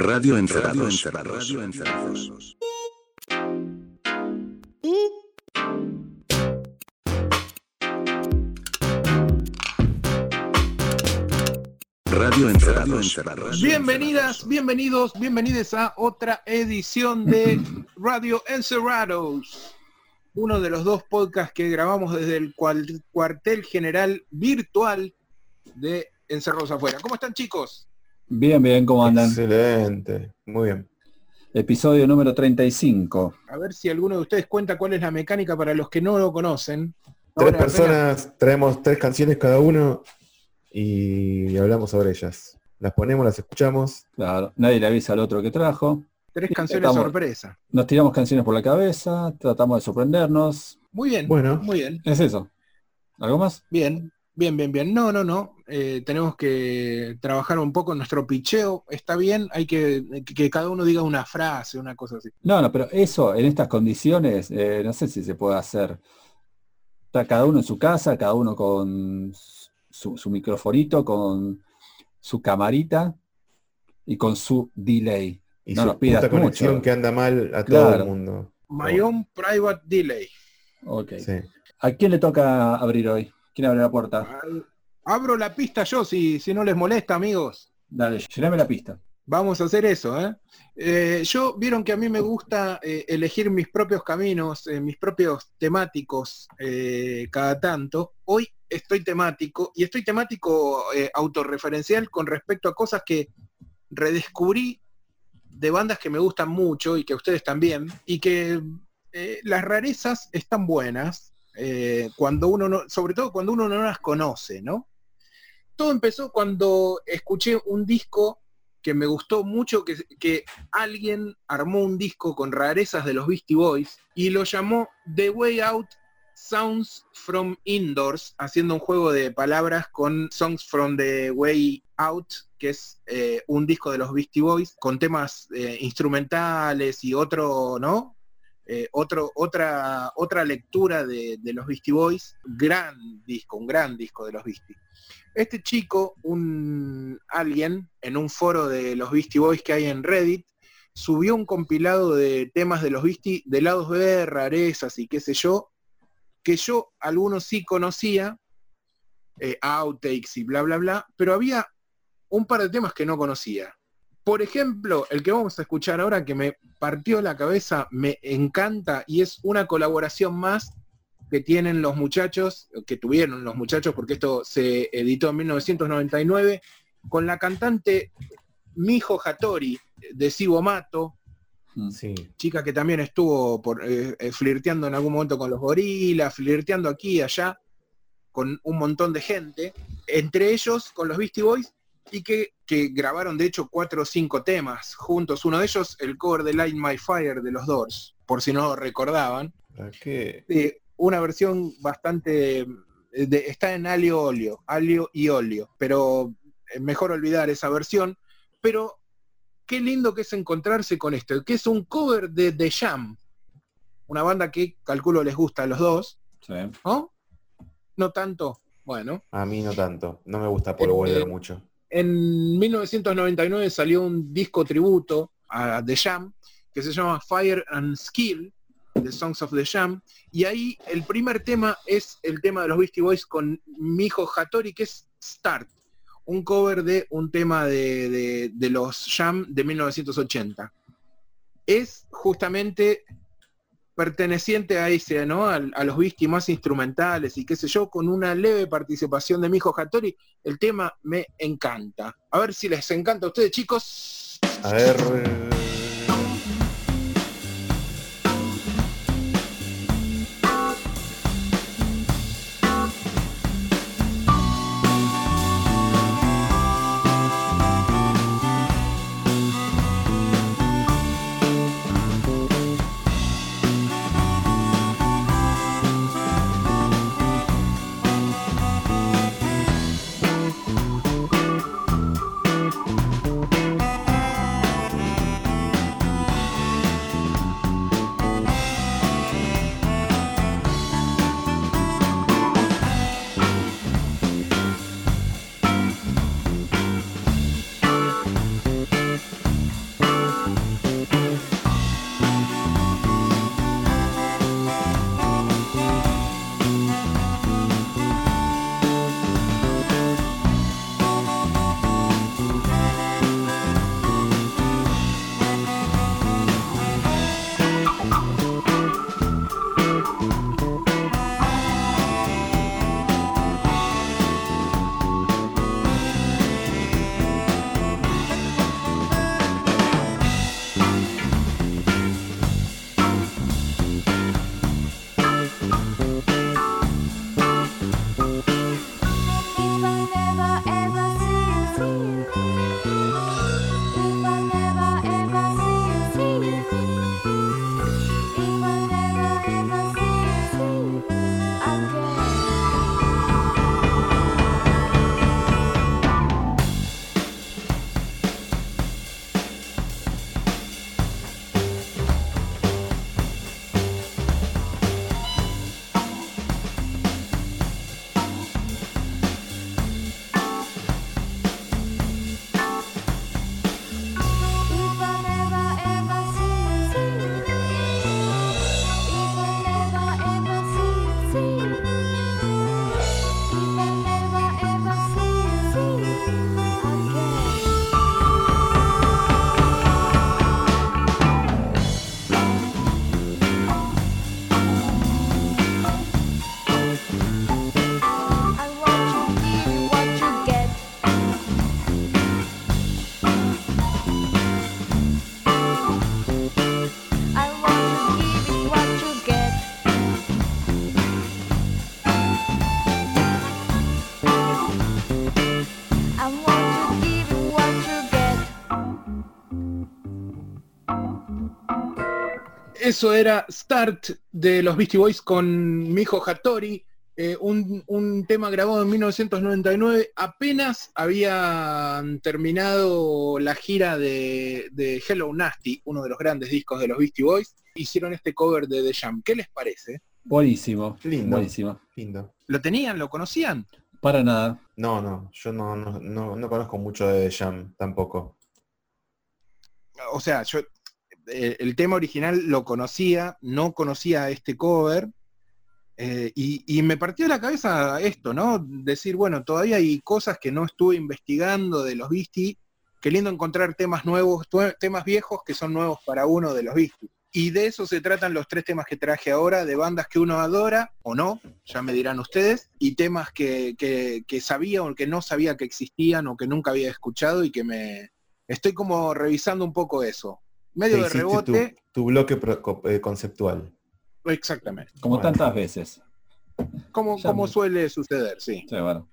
Radio Encerrados. Radio Encerrados. Radio Encerrados. Bienvenidas, bienvenidos, bienvenidos a otra edición de Radio Encerrados. Uno de los dos podcasts que grabamos desde el cuartel general virtual de Encerrados Afuera. ¿Cómo están chicos? Bien, bien, ¿cómo andan? Excelente, muy bien. Episodio número 35. A ver si alguno de ustedes cuenta cuál es la mecánica para los que no lo conocen. Tres Ahora, personas, traemos tres canciones cada uno y hablamos sobre ellas. Las ponemos, las escuchamos. Claro, nadie le avisa al otro que trajo. Tres canciones Estamos- sorpresa. Nos tiramos canciones por la cabeza, tratamos de sorprendernos. Muy bien, Bueno. muy bien. Es eso. ¿Algo más? Bien, bien, bien, bien. No, no, no. Eh, tenemos que trabajar un poco en nuestro picheo. Está bien, hay que que cada uno diga una frase, una cosa así. No, no, pero eso en estas condiciones, eh, no sé si se puede hacer. Está cada uno en su casa, cada uno con su, su microfonito, con su camarita y con su delay. Y No su nos pidas puta conexión mucho. que anda mal a todo Claro. el mundo. My own private delay. Ok. Sí. ¿A quién le toca abrir hoy? ¿Quién abre la puerta? Abro la pista yo si, si no les molesta, amigos. Dale, llename la pista. Vamos a hacer eso, ¿eh? Eh, yo vieron que a mí me gusta eh, elegir mis propios caminos, eh, mis propios temáticos eh, cada tanto. Hoy estoy temático y estoy temático autorreferencial con respecto a cosas que redescubrí de bandas que me gustan mucho y que ustedes también, y que las rarezas están buenas, eh, cuando uno no, sobre todo cuando uno no las conoce, ¿no? Todo empezó cuando escuché un disco que me gustó mucho, que, alguien armó un disco con rarezas de los Beastie Boys y lo llamó The Way Out Sounds from Indoors, haciendo un juego de palabras con Songs from the Way Out, que es eh, un disco de los Beastie Boys, con temas eh, instrumentales y otro, ¿no? Eh, otro, otra, otra lectura de, los Beastie Boys. Gran disco, un gran disco de los Beastie. Este chico, un alguien, en un foro de los Beastie Boys que hay en Reddit, subió un compilado de temas de los Beastie, de lados B, rarezas y qué sé yo, que yo algunos sí conocía, eh, outtakes y bla, bla, bla, pero había un par de temas que no conocía. Por ejemplo, el que vamos a escuchar ahora que me partió la cabeza, me encanta y es una colaboración más que tienen los muchachos, que tuvieron los muchachos, porque esto se editó en 1999, con la cantante Mijo Hattori de Sibo Mato, Mm. Sí. chica que también estuvo por, eh, eh, flirteando en algún momento con los gorilas, flirteando aquí y allá con un montón de gente, entre ellos con los Beastie Boys, y que, que grabaron de hecho cuatro o cinco temas juntos. Uno de ellos, el cover de Light My Fire de los Doors, por si no lo recordaban. Eh, una versión bastante... eh, de- está en alio óleo, alio y óleo, pero eh, mejor olvidar esa versión. Pero qué lindo que es encontrarse con esto, que es un cover de The Jam, una banda que calculo les gusta a los dos, Sí. ¿no? No tanto, bueno. A mí no tanto. No me gusta por Eh, volver mucho. En 1999 salió un disco tributo a The Jam que se llama Fire and Skill, The Songs of the Jam, y ahí el primer tema es el tema de los Beastie Boys con Mijo Hattori, que es Start, un cover de un tema de, de- de los Jam de 1980. Es justamente perteneciente a ese, ¿no? A, a los Beastie más instrumentales y qué sé yo, con una leve participación de Mijo Hattori, el tema me encanta. A ver si les encanta a ustedes, chicos. A ver. Eso era Start de los Beastie Boys con Mijo Hattori, eh, un, un tema grabado en 1999. Apenas habían terminado la gira de, de Hello Nasty, uno de los grandes discos de los Beastie Boys. Hicieron este cover de The Jam. ¿Qué les parece? Buenísimo. Lindo. Buenísimo. Lindo. ¿Lo tenían? ¿Lo conocían? Para nada. No, no, yo no, no, no, no conozco mucho de The Jam tampoco. o sea, yo eh, el tema original lo conocía, no conocía este cover, eh, y, me partió la cabeza esto, ¿no? Decir, bueno, todavía hay cosas que no estuve investigando de los Beastie, qué lindo encontrar temas nuevos, temas viejos que son nuevos para uno de los Beastie. Y de eso se tratan los tres temas que traje ahora, de bandas que uno adora o no, ya me dirán ustedes, y temas que, que, que sabía o que no sabía que existían o que nunca había escuchado y que me... Estoy como revisando un poco eso. Medio de rebote, tu, tu bloque pro- eh, conceptual. exactamente. Como Bueno. tantas veces. Como, Ya como me- suele suceder, sí. Sí, bueno.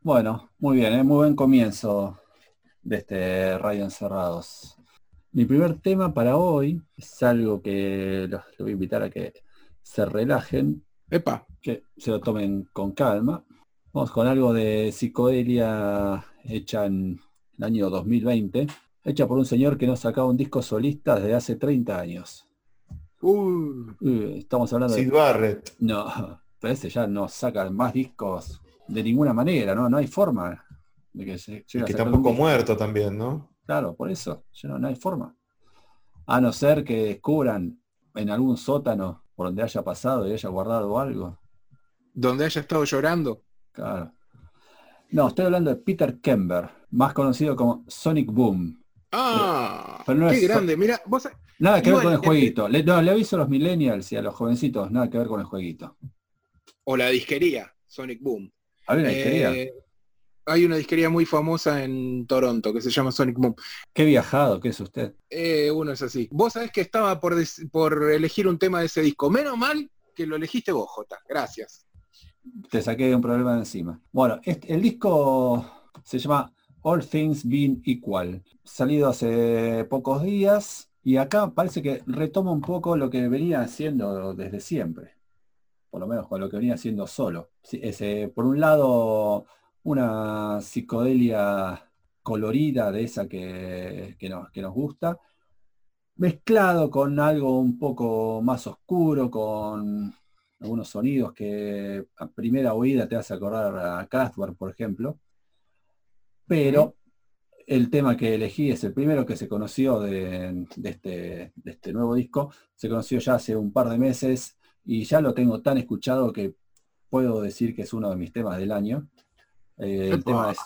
Bueno, muy bien, ¿eh? muy buen comienzo de este Radio Encerrados. Mi primer tema para hoy es algo que los, los voy a invitar a que se relajen, Epa, que se lo tomen con calma. Vamos con algo de psicodelia hecha en el año 2020, hecha por un señor que no sacaba un disco solista desde hace 30 años. uh, Uy, estamos hablando de Sid Barrett. No, pero ese ya no saca más discos de ninguna manera, ¿no? No hay forma de que se a Que tampoco muerto también, ¿no? Claro, por eso, ya no, no hay forma. A no ser que descubran en algún sótano por donde haya pasado y haya guardado algo. donde haya estado llorando. Claro. No, estoy hablando de Peter Kember, más conocido como Sonic Boom. Ah, Pero no qué es- grande. Mira, vos Nada que ver con el jueguito. Le, no, le aviso a los millennials y a los jovencitos, nada que ver con el jueguito. o la disquería, Sonic Boom. ¿Había una Eh, disquería? hay una disquería muy famosa en Toronto que se llama Sonic Boom. Qué viajado que es usted. Eh, uno es así. Vos sabés que estaba por, por elegir un tema de ese disco. Menos mal que lo elegiste vos, Jota. Gracias. te saqué un problema de encima. Bueno, este- el disco se llama All Things Being Equal, salido hace pocos días y acá parece que retoma un poco lo que venía haciendo desde siempre, por lo menos con lo que venía haciendo solo. Ese, por un lado, una psicodelia colorida de esa que, que nos gusta, mezclado con algo un poco más oscuro, con algunos sonidos que a primera oída te hace acordar a Kraftwerk, por ejemplo. Pero el tema que elegí es el primero que se conoció de, de este, de este nuevo disco. Se conoció ya hace un par de meses y ya lo tengo tan escuchado que puedo decir que es uno de mis temas del año. Eh, el, tema es,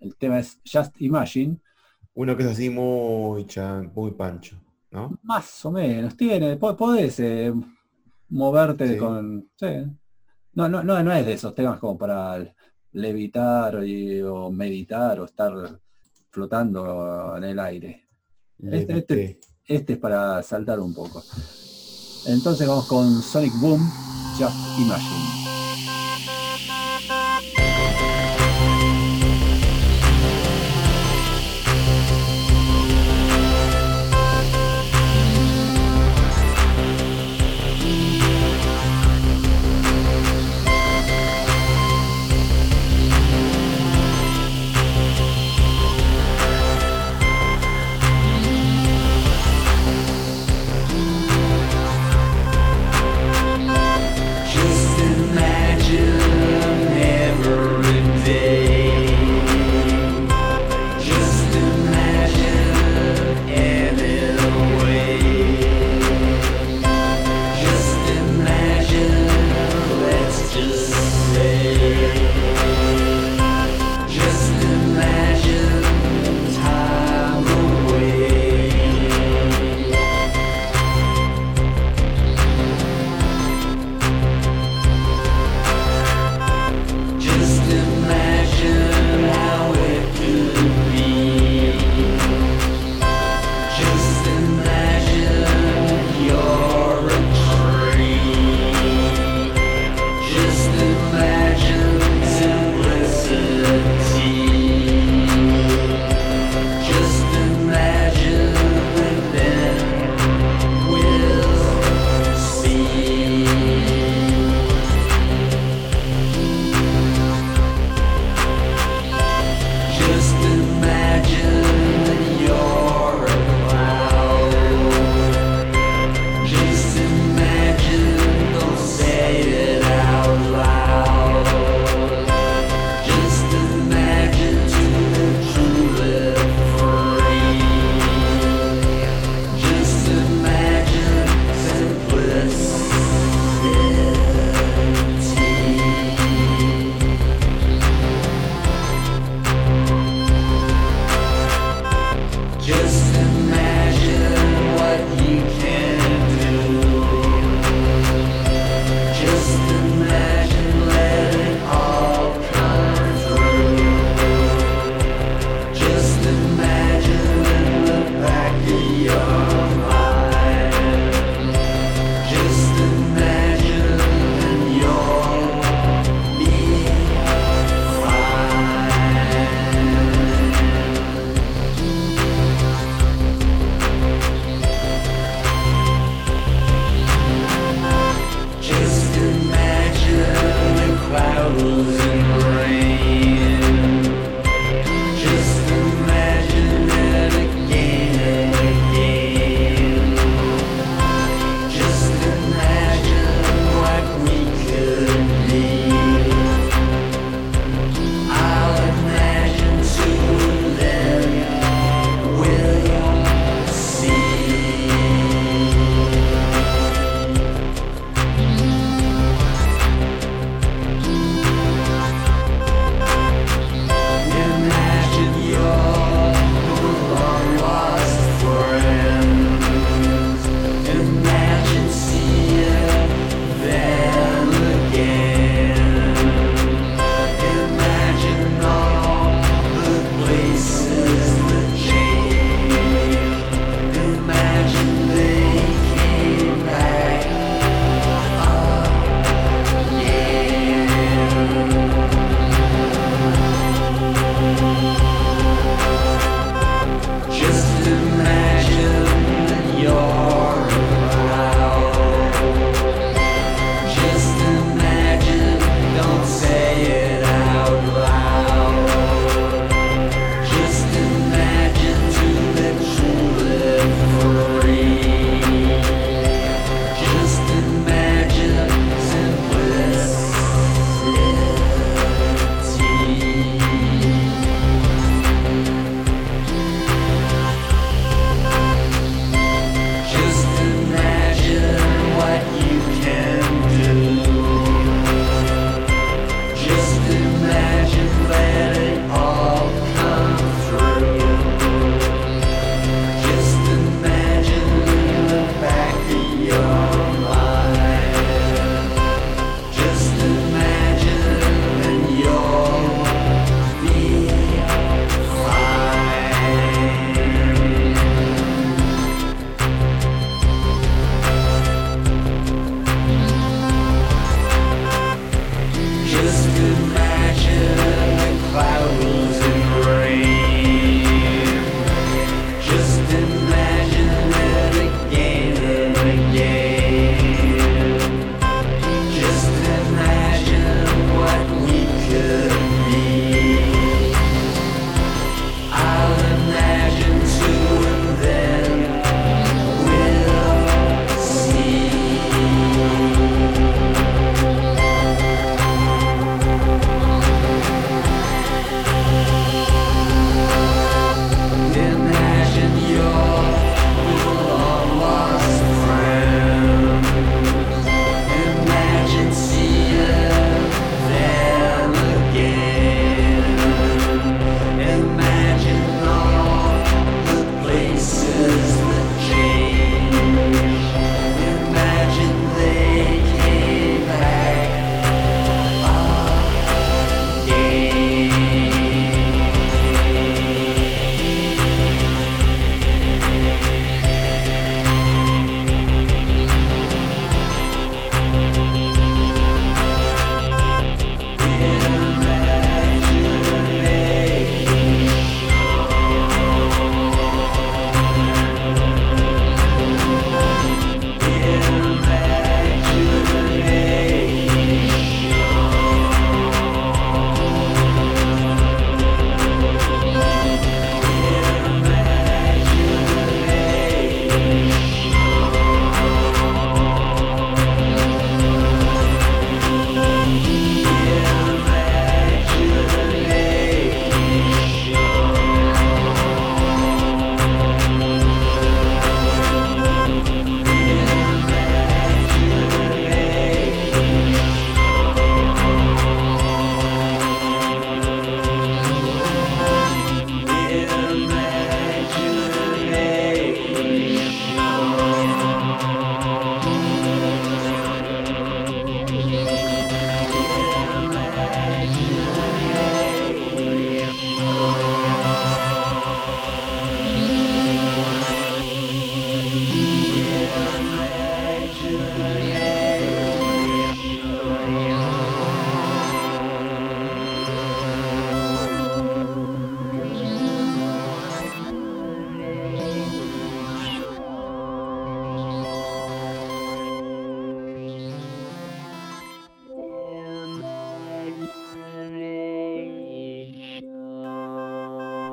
el tema es Just Imagine. Uno que es así muy chan, muy pancho, ¿no? Más o menos, tiene, po- podés eh, moverte Sí. con. sí. No, no, no, no es de esos temas como para levitar y- o meditar o estar flotando en el aire. Este- este-. Este es para saltar un poco. Entonces vamos con Sonic Boom. Just imagine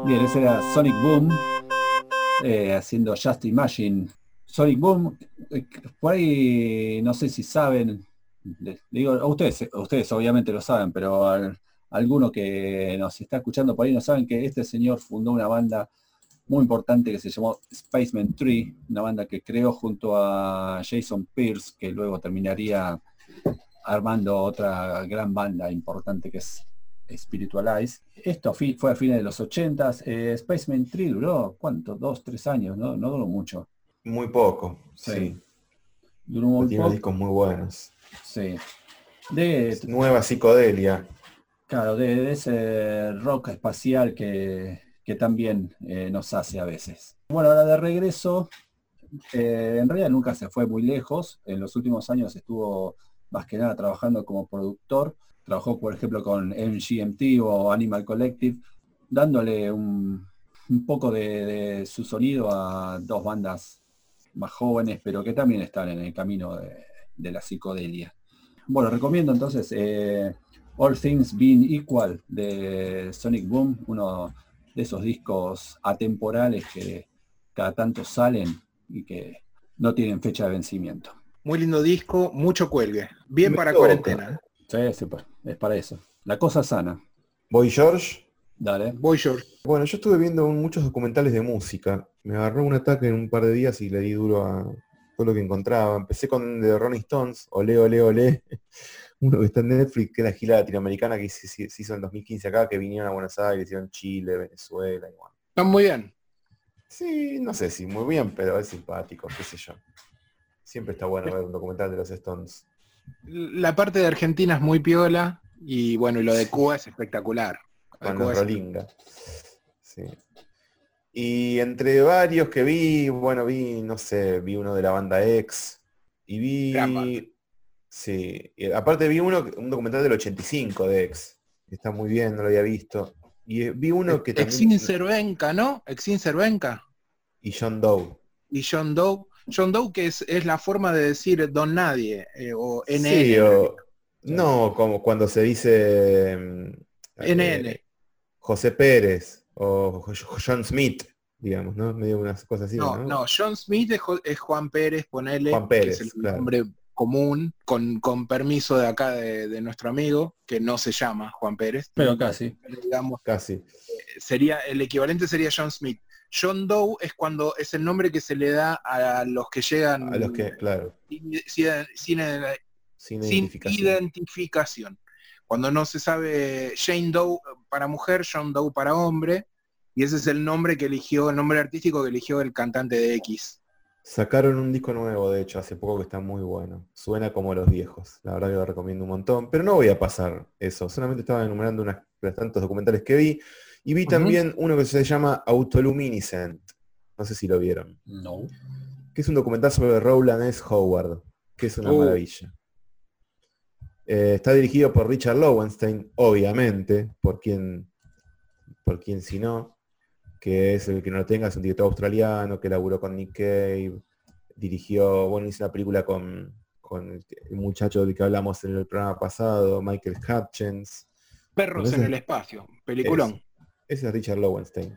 Bien, ese era Sonic Boom eh, haciendo Just Imagine. Sonic Boom, eh, por ahí no sé si saben, digo, a ustedes, a ustedes obviamente lo saben, pero al- alguno que nos está escuchando por ahí no saben que este señor fundó una banda muy importante que se llamó Spaceman 3, una banda que creó junto a Jason Pierce, que luego terminaría armando otra gran banda importante que es Spiritualize. Esto fue a fines de los 80s. eh, Spaceman 3 duró, ¿cuánto? Dos, tres años, ¿no? No duró mucho. Muy poco. Sí. Sí. Duró muy Tiene poco. discos muy buenos. Sí. De, Nueva psicodelia. claro, de, de ese rock espacial que, que también eh, nos hace a veces. Bueno, ahora de regreso, eh, en realidad nunca se fue muy lejos. En los últimos años estuvo más que nada trabajando como productor. Trabajó, por ejemplo, con MGMT o Animal Collective, dándole un, un poco de, de su sonido a dos bandas más jóvenes, pero que también están en el camino de, de la psicodelia. Bueno, recomiendo entonces eh, All Things Being Equal de Sonic Boom, uno de esos discos atemporales que cada tanto salen y que no tienen fecha de vencimiento. Muy lindo disco, mucho cuelgue. Bien Me para cuarentena. Sí, sí, pues, es para eso. La cosa sana. Voy George. Dale. Voy George. Bueno, yo estuve viendo muchos documentales de música. Me agarró un ataque en un par de días y le di duro a todo lo que encontraba. Empecé con The Rolling Stones, Olé, Olé, Olé. Uno que está en Netflix, que es la gira latinoamericana que se, hizo en 2015 acá, que vinieron a Buenos Aires, hicieron Chile, Venezuela y bueno. Están muy bien. Sí, no sé si muy bien, pero es simpático, qué sé yo. Siempre está bueno ver un documental de los Stones. La parte de Argentina es muy piola y bueno, y lo de Cuba es espectacular. Con Cuba es-. Sí. Y entre varios que vi, bueno, vi, no sé, vi uno de la banda X. Y vi. Sí. y aparte vi uno, un documental del 85 de X. que Está muy bien, no lo había visto. Y eh, vi uno que también. Exin Cervenka, ¿no? Exin Cervenka Y John Doe. y John Doe. John Doe que es, es la forma de decir Don Nadie eh, o NN. Sí, o- no, como cuando se dice. mm, NN. eh, José Pérez o Jo- John Smith, digamos, ¿no? Medio unas cosas así. No, no, John Smith es, Juan Pérez, ponele, Juan que Pérez, es el claro. nombre común, con, con permiso de acá de, de nuestro amigo, que no se llama Juan Pérez. Pero casi. Pero, digamos, Casi. sería, el equivalente sería John Smith. John Doe es cuando es el nombre que se le da a los que llegan A los que, claro, sin, sin- sin- sin, sin identificación. identificación. Cuando no se sabe Jane Doe para mujer, John Doe para hombre, y ese es el nombre que eligió, el nombre artístico que eligió el cantante de X. Sacaron un disco nuevo, de hecho, hace poco que está muy bueno. Suena como los viejos. La verdad que lo recomiendo un montón. Pero no voy a pasar eso. Solamente estaba enumerando los tantos documentales que vi. Y vi también uno que se llama Autoluminescent. No sé si lo vieron. No. Que es un documental sobre Rowland S. Howard. Que es una Uh. maravilla. Eh, está dirigido por Richard Lowenstein, obviamente, por quien, por quien si no, que es el que no lo tenga, es un director australiano que laburó con Nick Cave, dirigió, bueno, hizo una película con, con el, el muchacho del que hablamos en el programa pasado, Michael Hutchins. Perros en el espacio, peliculón. Ese es Richard Lowenstein.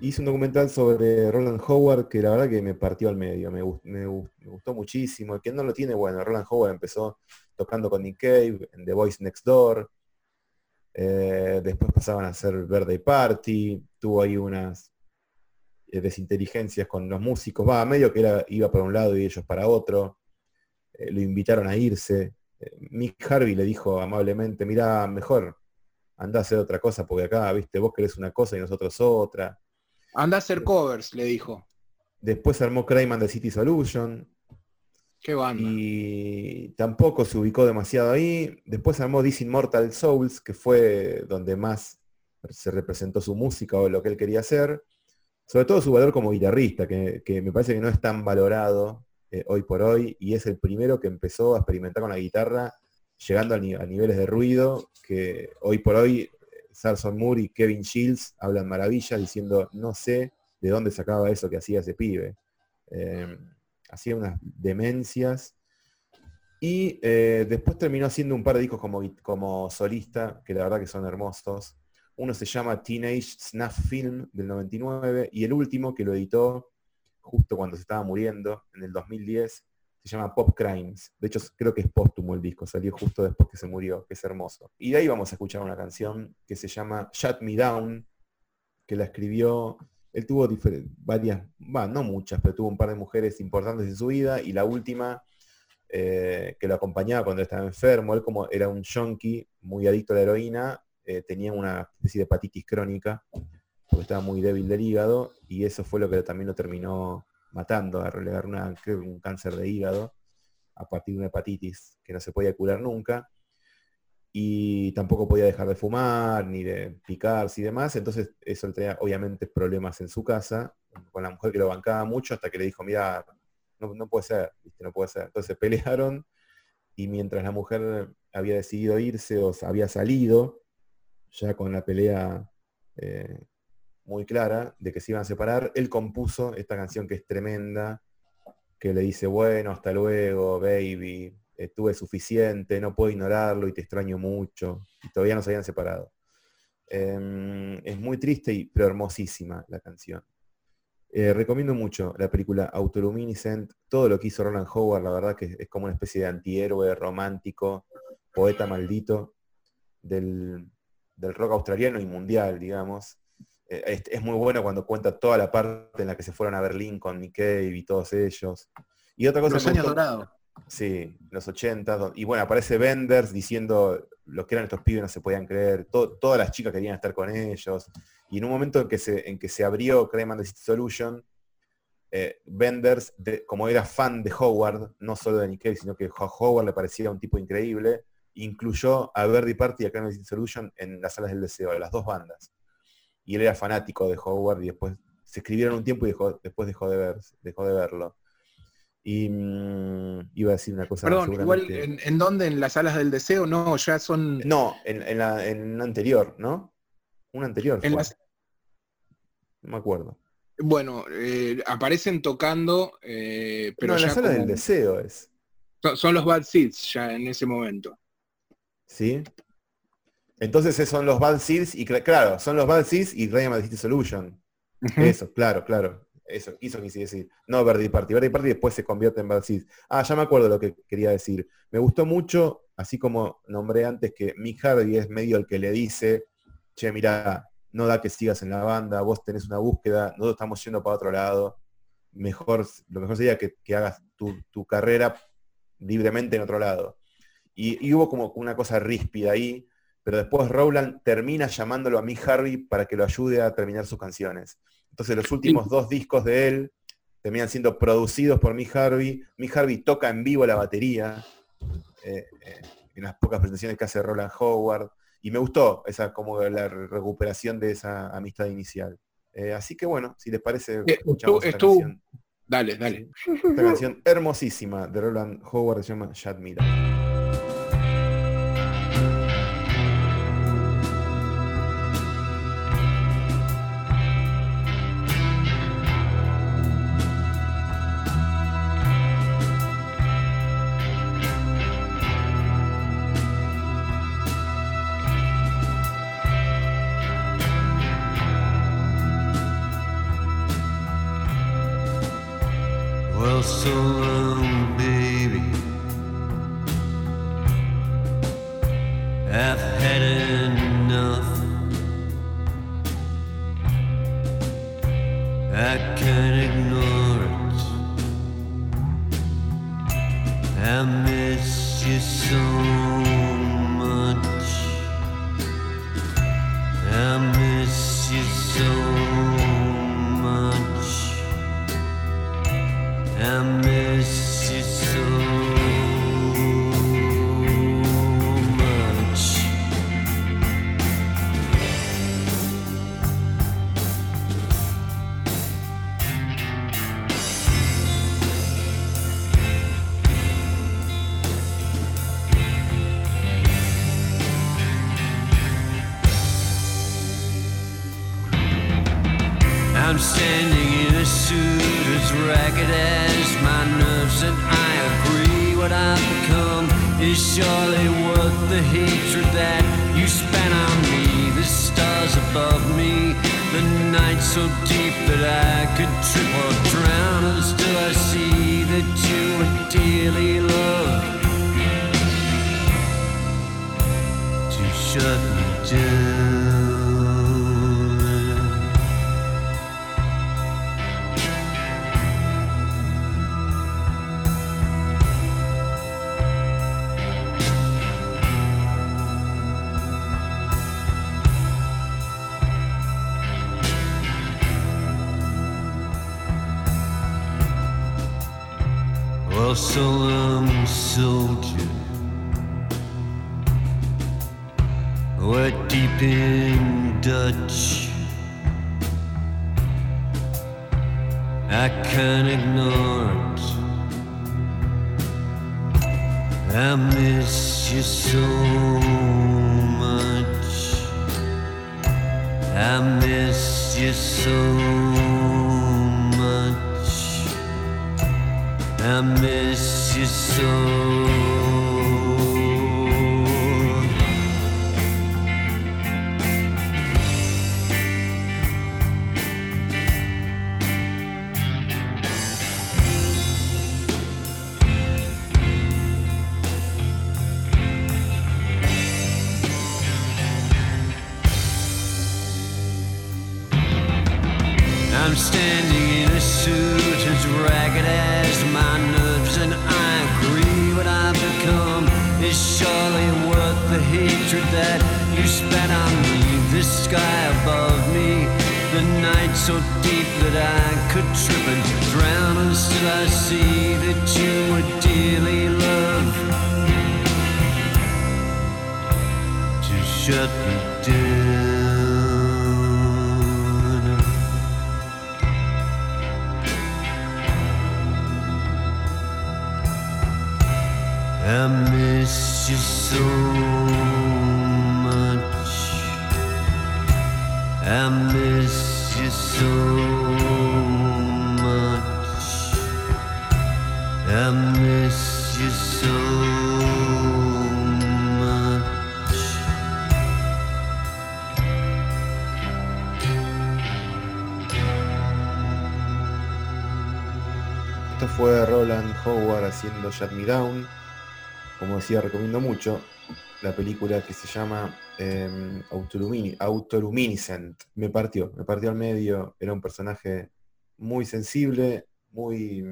Hizo un documental sobre Roland Howard que la verdad que me partió al medio, me, gust- me gust- me gustó muchísimo. El que no lo tiene, bueno, Roland Howard empezó tocando con Nick Cave en The Voice Next Door. Eh, después pasaban a hacer Birthday Party. Tuvo ahí unas eh, desinteligencias con los músicos. Va, medio que iba para un lado y ellos para otro. Eh, lo invitaron a irse. Eh, Mick Harvey le dijo amablemente, mira, mejor anda a hacer otra cosa porque acá, viste, vos querés una cosa y nosotros otra. Anda a hacer covers, le dijo. Después armó Crayman de City Solution Qué banda. y tampoco se ubicó demasiado ahí. Después armó This Immortal Souls, que fue donde más se representó su música o lo que él quería hacer. Sobre todo su valor como guitarrista, que, que me parece que no es tan valorado eh, hoy por hoy, y es el primero que empezó a experimentar con la guitarra, llegando a, ni- a niveles de ruido, que hoy por hoy eh, Sarson Moore y Kevin Shields hablan maravillas diciendo, no sé de dónde sacaba eso que hacía ese pibe. Eh, hacía unas demencias. Y eh, después terminó haciendo un par de discos como, como solista, que la verdad que son hermosos. Uno se llama Teenage Snuff Film del 99 y el último que lo editó justo cuando se estaba muriendo, en el 2010, se llama Pop Crimes. De hecho, creo que es póstumo el disco, salió justo después que se murió, que es hermoso. Y de ahí vamos a escuchar una canción que se llama Shut Me Down, que la escribió, él tuvo varias, va, no muchas, pero tuvo un par de mujeres importantes en su vida y la última eh, que lo acompañaba cuando estaba enfermo, él como era un junkie muy adicto a la heroína, eh, tenía una especie de hepatitis crónica, porque estaba muy débil del hígado, y eso fue lo que también lo terminó matando, a relegar una, creo un cáncer de hígado a partir de una hepatitis que no se podía curar nunca. Y tampoco podía dejar de fumar, ni de picarse y demás. Entonces eso le traía obviamente problemas en su casa, con la mujer que lo bancaba mucho, hasta que le dijo, mira, no, no puede ser, no puede ser. Entonces pelearon y mientras la mujer había decidido irse o había salido, ya con la pelea eh, muy clara de que se iban a separar. Él compuso esta canción que es tremenda, que le dice, bueno, hasta luego, baby, estuve suficiente, no puedo ignorarlo y te extraño mucho. Y todavía no se habían separado. Em, es muy triste, y, pero hermosísima la canción. Eh, recomiendo mucho la película Autoluminescent, todo lo que hizo Roland Howard, la verdad que es como una especie de antihéroe romántico, poeta maldito del, del rock australiano y mundial, digamos. Eh, es, es muy bueno cuando cuenta toda la parte en la que se fueron a Berlín con Nick Cave y todos ellos. Y otra cosa Los años dorados. Sí, los 80. do- Y bueno, aparece Benders diciendo lo que eran estos pibes no se podían creer. to- todas las chicas querían estar con ellos. Y en un momento en que se, en que se abrió Crime and the City Solution, eh, Benders, de- como era fan de Howard, no solo de Nick Cave, sino que a Howard le parecía un tipo increíble, incluyó a Verdi Party y a Crime and the City Solution en las salas del deseo, de las dos bandas. Y él era fanático de Howard y después se escribieron un tiempo y dejó- después dejó de, ver, dejó de verlo. Y mm, iba a decir una cosa. Perdón, igual, ¿en, en dónde? ¿En las salas del deseo? No, ya son... No, en, en la en anterior, ¿no? Una anterior. en fue, las- No me acuerdo. bueno, eh, aparecen tocando, eh, pero Pero en la ya sala como- del deseo es. son, son los Bad Seeds ya en ese momento. ¿Sí? Entonces son los Bad Seeds y cl- claro, son los Bad Seeds y Ryan City Solution. Eso, claro, claro. Eso, eso quise decir. No Verdi Party. Verdi Party después se convierte en Bad Seeds. Ah, ya me acuerdo lo que quería decir. Me gustó mucho, así como nombré antes que Mick Hardy es medio el que le dice, che, mira, no da que sigas en la banda, vos tenés una búsqueda, nosotros estamos yendo para otro lado. Mejor, lo mejor sería que, que hagas tu, tu carrera libremente en otro lado. Y, y hubo como una cosa ríspida ahí, pero después Rowland termina llamándolo a Mick Harvey para que lo ayude a terminar sus canciones. Entonces los últimos dos discos de él terminan siendo producidos por Mick Harvey. Mick Harvey toca en vivo la batería eh, eh, en las pocas presentaciones que hace Roland Howard. Y me gustó esa como la recuperación de esa amistad inicial. Eh, así que bueno, si les parece, escuchamos esta canción. Dale, dale. Esta canción hermosísima de Roland Howard se llama Shad Mira. Well, half-headed standing in a suit as ragged as my nerves, and I agree what I've become is surely worth the hatred that you spat on me. The sky above me, the night so deep that I could trip and drown, and still I see that you would dearly love to shut Howard haciendo Shut Me Down. Como decía, recomiendo mucho la película que se llama eh, Autolumini- Autoluminescent. Me partió, me partió al medio. Era un personaje muy sensible, muy,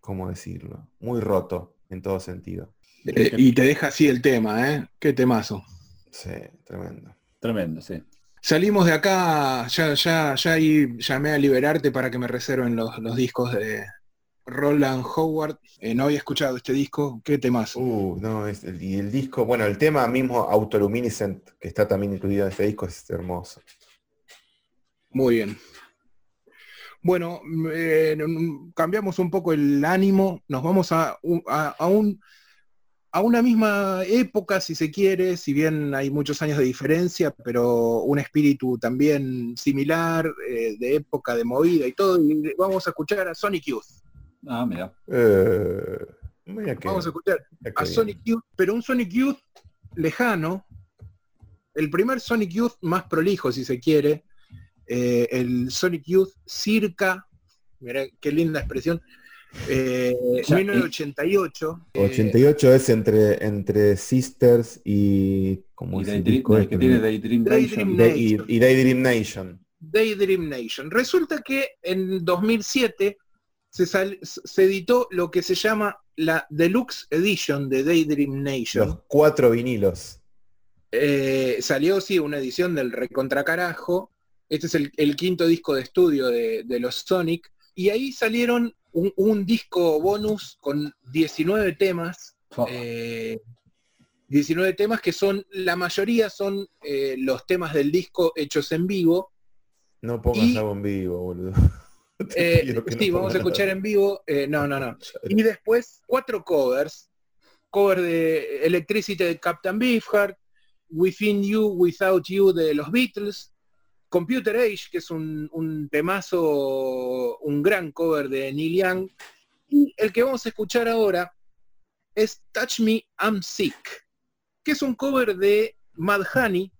¿cómo decirlo? Muy roto en todo sentido. Eh, y te deja así el tema, ¿eh? Qué temazo. Sí, tremendo. Tremendo, sí. Salimos de acá, ya, ya, ya ahí llamé a liberarte para que me reserven los, los discos de Roland Howard. Eh, no había escuchado este disco, qué temazo. Uh, no, es el, y el disco, bueno, el tema mismo Autoluminescent, que está también incluido en este disco, es hermoso. Muy bien. Bueno, eh, cambiamos un poco el ánimo, nos vamos a, a un, a una misma época, si se quiere, si bien hay muchos años de diferencia, pero un espíritu también similar, eh, de época, de movida y todo, y vamos a escuchar a Sonic Youth. Ah, mira. Eh, mira que- Vamos a escuchar mira a Sonic Youth, pero un Sonic Youth lejano, el primer Sonic Youth más prolijo, si se quiere, eh, el Sonic Youth circa, mira qué linda expresión, eh, Ya, 1988. eh, 88 es entre, entre Sisters y. ¿Cómo Y Daydream, disco este? que tiene Daydream Daydream Nation. Day- y, y Daydream Nation. Daydream Nation. Resulta que en 2007 se, sal- se editó lo que se llama la Deluxe Edition de Daydream Nation. Los cuatro vinilos. Eh, salió, sí, una edición del recontracarajo. Este es el, el quinto disco de estudio de, de los Sonic. Y ahí salieron un, un disco bonus con 19 temas. Oh, eh, 19 temas que son, la mayoría son eh, los temas del disco hechos en vivo. No pongas y- algo en vivo, boludo. Eh, que no sí, vamos a escuchar nada. en vivo. eh, no, no, no. Y después cuatro covers. Cover de Electricity de Captain Beefheart, Within You, Without You de los Beatles, Computer Age, que es un, un temazo, un gran cover de Neil Young. Y el que vamos a escuchar ahora es Touch Me, I'm Sick, que es un cover de Mad Honey.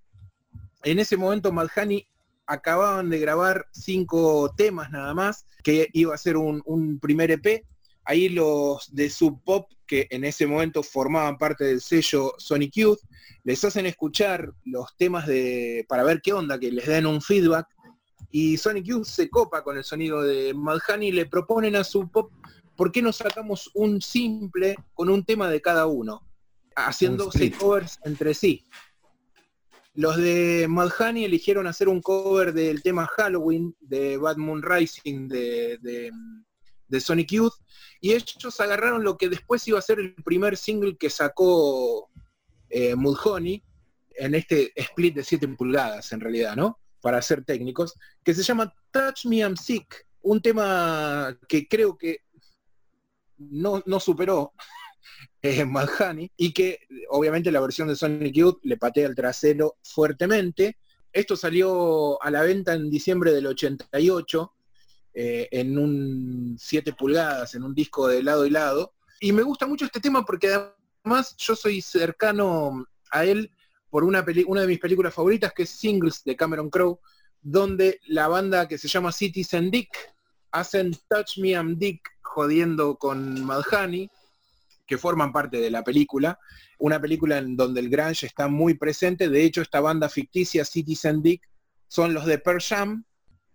En ese momento Mad Honey acababan de grabar cinco temas nada más, que iba a ser un, un primer EP. Ahí los de Sub Pop, que en ese momento formaban parte del sello Sonic Youth, les hacen escuchar los temas de para ver qué onda, que les den un feedback. Y Sonic Youth se copa con el sonido de Madhani y le proponen a Sub Pop, ¿por qué no sacamos un simple con un tema de cada uno? Haciendo seis covers entre sí. Los de Madhani eligieron hacer un cover del tema Halloween de Bad Moon Rising de, de- de Sonic Youth y ellos agarraron lo que después iba a ser el primer single que sacó eh, Mudhoney en este split de 7 pulgadas en realidad, ¿no? Para ser técnicos, que se llama Touch Me I'm Sick, un tema que creo que no, no superó eh, Madhani y que obviamente la versión de Sonic Youth le patea el trasero fuertemente Esto salió a la venta en diciembre del 88 eh, en un 7 pulgadas, en un disco de lado y lado. Y me gusta mucho este tema porque además yo soy cercano a él por una, una de mis películas favoritas que es Singles de Cameron Crowe, donde la banda que se llama Citizen Dick hacen Touch Me I'm Dick jodiendo con Madhani, que forman parte de la película, una película en donde el grunge está muy presente, de hecho esta banda ficticia Citizen Dick son los de Pearl Jam,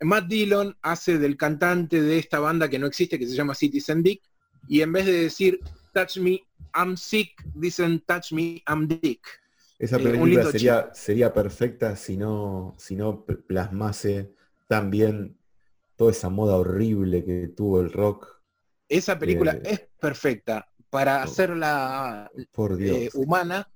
Matt Dillon hace del cantante de esta banda que no existe, que se llama Citizen Dick, y en vez de decir Touch Me I'm Sick, dicen Touch Me I'm Dick. Esa Eh, película sería, sería perfecta si no, si no pl- plasmase tan bien toda esa moda horrible que tuvo el rock. Esa película Eh, es perfecta. Para oh. hacerla Por Dios. eh, humana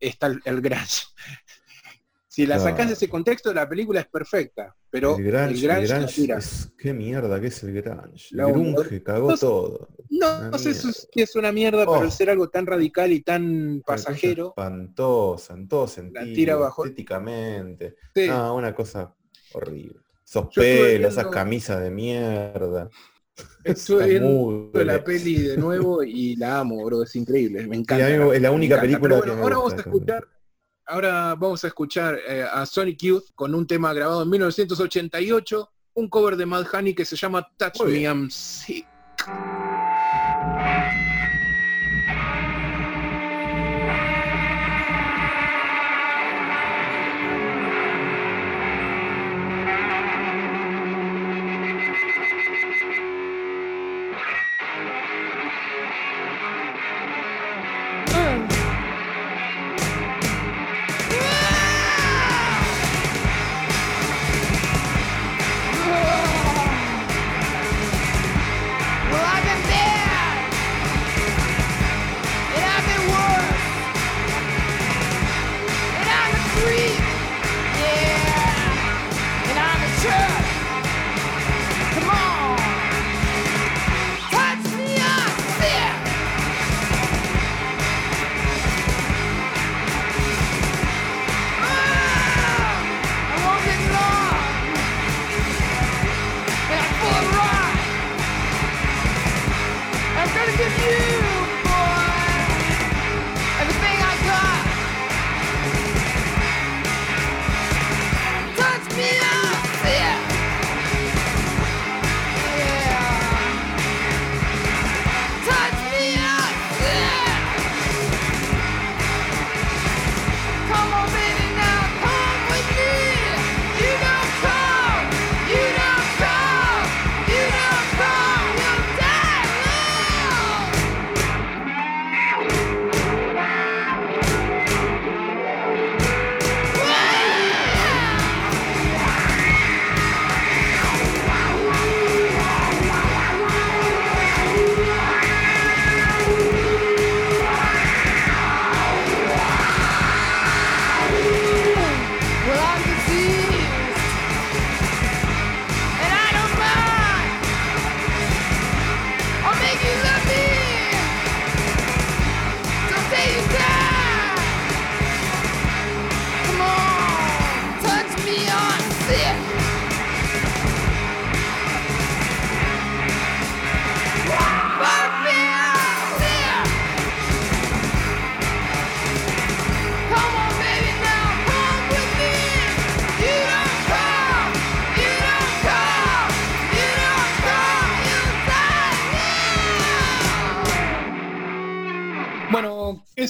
está el, el grunge. si la Claro. sacás de ese contexto, la película es perfecta, pero el grunge, el la tira. es- qué mierda que es el grunge. La el grunge cagó no todo. No, no sé si es, una mierda, Oh. pero ser algo tan radical y tan pasajero, Espantosa, en todo sentido. tira abajo. Estéticamente. sí, No, una cosa horrible. Esos pelos, esas camisas de mierda. Estuve viendo la peli de nuevo y la amo, bro, es increíble, me encanta. es la única película que me ahora gusta vamos a escuchar, ahora vamos a escuchar eh, a Sonic Youth con un tema grabado en 1988, un cover de Mad Honey que se llama Touch Me. I'm Sick.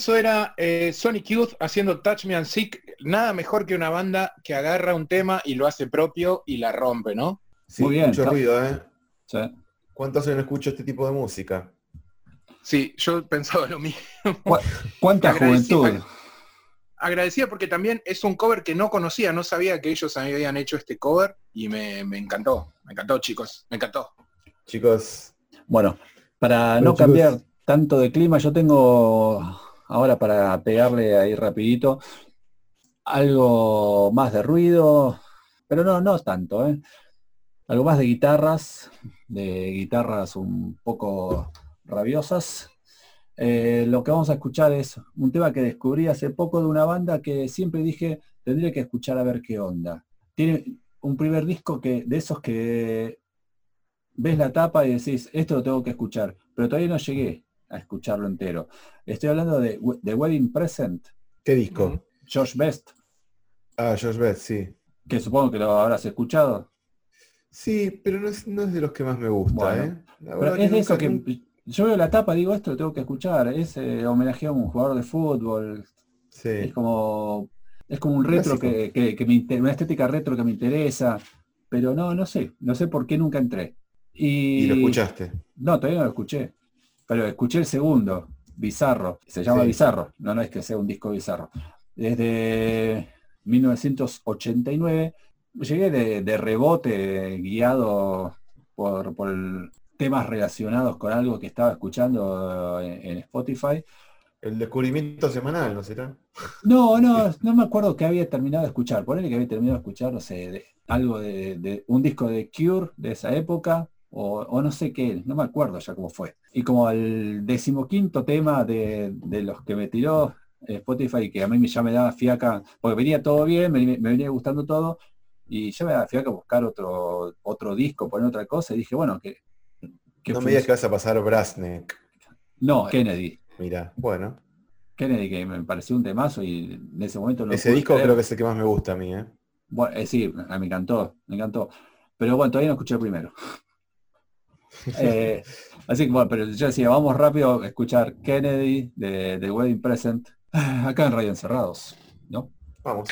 Eso era eh, Sonic Youth haciendo Touch Me and Sick. Nada mejor que una banda que agarra un tema y lo hace propio y la rompe, ¿no? Sí, Muy bien, mucho está- ruido, ¿eh? Sí. ¿Cuántos años no escucho este tipo de música? Sí, yo pensaba lo mismo. ¿Cu- ¿Cuánta Agradecido. juventud? Agradecida porque también es un cover que no conocía, no sabía que ellos habían hecho este cover y me, me encantó, me encantó chicos, me encantó. Chicos, Bueno, para Bueno, no chicos. cambiar tanto de clima, yo tengo ahora para pegarle ahí rapidito algo más de ruido, pero no, no tanto, ¿eh? Algo más de guitarras, de guitarras un poco rabiosas. Eh, lo que vamos a escuchar es un tema que descubrí hace poco de una banda que siempre dije tendría que escuchar a ver qué onda. Tiene un primer disco que de esos que ves la tapa y decís, esto lo tengo que escuchar, pero todavía no llegué a escucharlo entero. Estoy hablando de The Wedding Present, ¿Qué disco? Josh Best, Ah, Josh Beth, sí. que supongo que lo habrás escuchado. Sí, pero no es, no es de los que más me gusta, Bueno, ¿eh? La Pero verdad es de nunca- eso que nunca- yo veo la tapa, digo, esto lo tengo que escuchar. Es eh, homenaje a un jugador de fútbol. Es Sí. como es como un retro que, que- que me inter- una estética retro que me interesa. Pero no, no sé, no sé por qué nunca entré. Y, Y lo escuchaste. No, todavía no lo escuché. Pero escuché el segundo, Bizarro. Se llama Sí. Bizarro. No, no es que sea un disco bizarro. Desde 1989 llegué de, de rebote, guiado por, por el- temas relacionados con algo que estaba escuchando en, en Spotify. El descubrimiento semanal, ¿no será? No, no, no me acuerdo que había terminado de escuchar. Ponele que había terminado de escuchar, no sé, de- algo de, de- un disco de Cure de esa época, o, o no sé qué, no me acuerdo ya cómo fue. Y como el decimoquinto tema de, de los que me tiró eh, Spotify, que a mí ya me daba fiaca, porque venía todo bien, me, me venía gustando todo, y ya me daba fiaca buscar otro, otro disco, poner otra cosa, y dije, bueno, que... que No me digas que vas a pasar Brasnek. No, Kennedy. Mira, bueno. Kennedy que me pareció un temazo y en ese momento no Ese disco creer. creo que es el que más me gusta a mí, ¿eh? Bueno, eh, sí, me encantó, me encantó. Pero bueno, todavía no escuché el primero. Eh, así que bueno, pero yo decía, vamos rápido a escuchar Kennedy de, de Wedding Present acá en Radio Encerrados, ¿no? Vamos.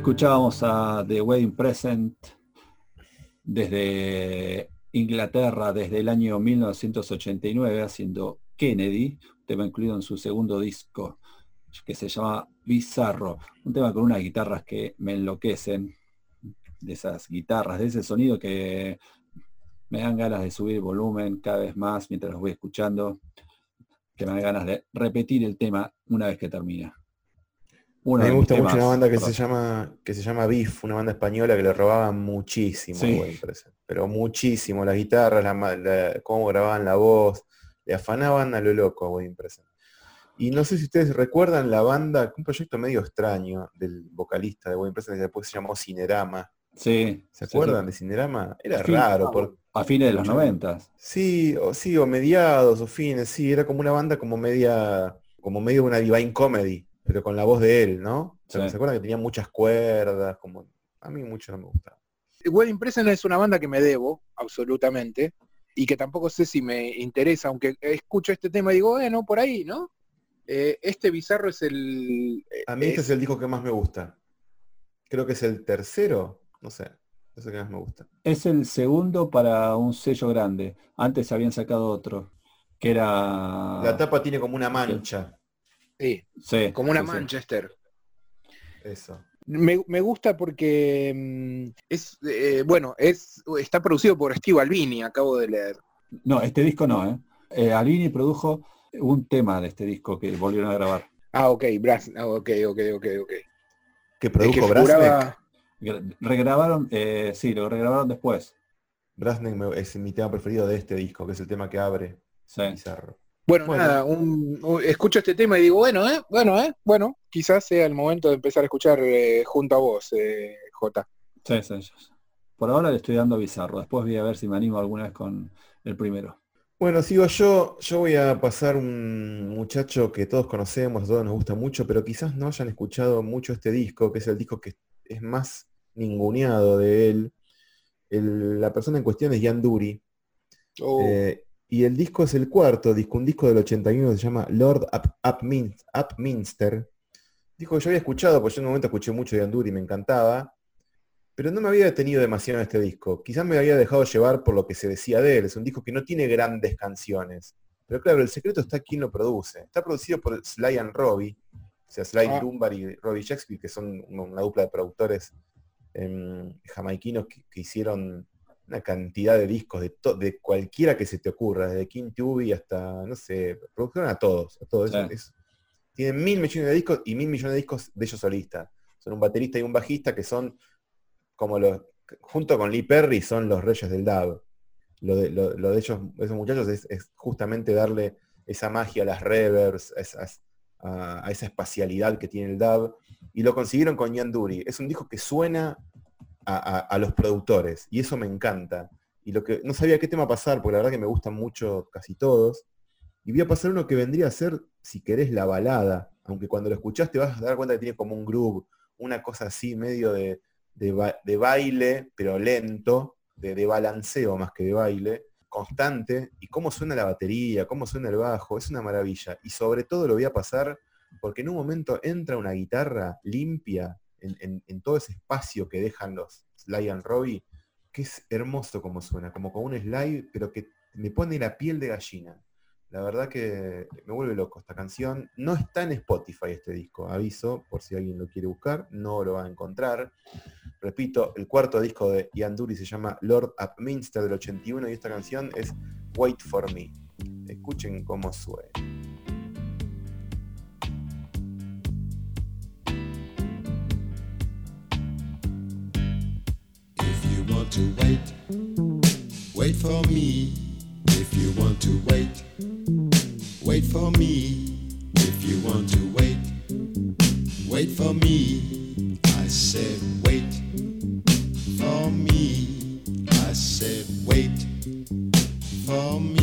Escuchábamos a The Wedding Present desde Inglaterra, desde el año 1989, haciendo Kennedy, un tema incluido en su segundo disco, que se llama Bizarro, un tema con unas guitarras que me enloquecen, de esas guitarras, de ese sonido que me dan ganas de subir volumen cada vez más mientras los voy escuchando, que me dan ganas de repetir el tema una vez que termina. Me gusta mucho una banda que se llama que se llama Beef, una banda española que le robaban muchísimo Sí. a Wedding Present, pero muchísimo, las guitarras, la, la- cómo grababan la voz, le afanaban a lo loco a Wedding Present. Y no sé si ustedes recuerdan la banda, un proyecto medio extraño del vocalista de Wedding Present que después se llamó Cinerama. Sí, ¿Se sí, acuerdan sí. de Cinerama? Era Sí. raro, por, A fines de los noventas. Sí, o sí, o mediados o fines, sí, era como una banda como media, como medio una divine comedy, pero con la voz de él, ¿no? O sea, Sí. ¿Se acuerdan que tenía muchas cuerdas? Como, a mí mucho no me gustaba. Wedding Present es una banda que me debo, absolutamente, y que tampoco sé si me interesa, aunque escucho este tema y digo, bueno, por ahí, ¿no? Eh, este bizarro es el... A mí este es el disco que más me gusta. Creo que es el tercero, no sé, es el que más me gusta. Es el segundo para un sello grande. Antes habían sacado otro, que era... La tapa tiene como una mancha, sí, Sí, como una sí, sí. Manchester. eso. Me, me gusta porque mm, es, eh, bueno, es está producido por Steve Albini, acabo de leer. No, este disco no, ¿eh? eh Albini produjo un tema de este disco que volvieron a grabar. Ah, ok, Brass, ah, ok, ok, ok, ok. Que Es que produjo figuraba- Gra- Regrabaron, eh, sí, lo regrabaron después. Brasnek es mi tema preferido de este disco, que es el tema que abre Sí. Bizarro. Bueno, Bueno. nada, un- un- escucho este tema y digo, bueno, eh, bueno, eh, bueno, quizás sea el momento de empezar a escuchar eh, junto a vos, eh, J. Sí, sí, sí. Por ahora le estoy dando bizarro. Después voy a ver si me animo alguna vez con el primero. Bueno, sigo yo. Yo voy a pasar un muchacho que todos conocemos, a todos nos gusta mucho, pero quizás no hayan escuchado mucho este disco, que es el disco que es más ninguneado de él. El- la persona en cuestión es Jan Duri. Oh, eh, y el disco es el cuarto disco, un disco del 81 que se llama Lord Up- Upmin- Upminster. Disco que yo había escuchado, porque yo en un momento escuché mucho de Jan Duri y me encantaba. Pero no me había detenido demasiado en este disco. Quizás me había dejado llevar por lo que se decía de él. Es un disco que no tiene grandes canciones. Pero claro, el secreto está quién lo produce. Está producido por Sly and Robbie. O sea, Sly Ah. Dunbar y Robbie Shakespeare, que son una, dupla de productores em, jamaiquinos que, que hicieron una cantidad de discos de, cualquiera que se te ocurra, desde King Tubby hasta, no sé, produjeron a todos, a todos. Sí. Es- es- tienen mil millones de discos y mil millones de discos de ellos solistas. Son un baterista y un bajista que son como los, junto con Lee Perry, son los reyes del dub. Lo de, lo- lo de ellos, esos muchachos es, es justamente darle esa magia a las reverbs, a, esas- a- a esa espacialidad que tiene el dub. Y lo consiguieron con Ian Dury. Es un disco que suena a, los productores y eso me encanta. Y lo que no sabía qué tema pasar, porque la verdad que me gustan mucho casi todos. Y voy a pasar uno que vendría a ser, si querés, la balada. Aunque cuando lo escuchás te vas a dar cuenta que tiene como un groove, una cosa así medio de, de baile, pero lento, de, de balanceo más que de baile, constante. Y cómo suena la batería, cómo suena el bajo, es una maravilla. Y sobre todo lo voy a pasar porque en un momento entra una guitarra limpia en, todo ese espacio que dejan los Sly and Robbie, que es hermoso como suena, como con un slide, pero que me pone la piel de gallina. La verdad que me vuelve loco esta canción. No está en Spotify este disco, aviso, por si alguien lo quiere buscar, no lo va a encontrar. Repito, el cuarto disco de Ian Dury se llama Lord Upminster del 81 y esta canción es Wait for Me. Escuchen cómo suena. To wait, wait for me. If you want to wait, wait for me. If you want to wait, wait for me. I said wait for me. I said wait for me.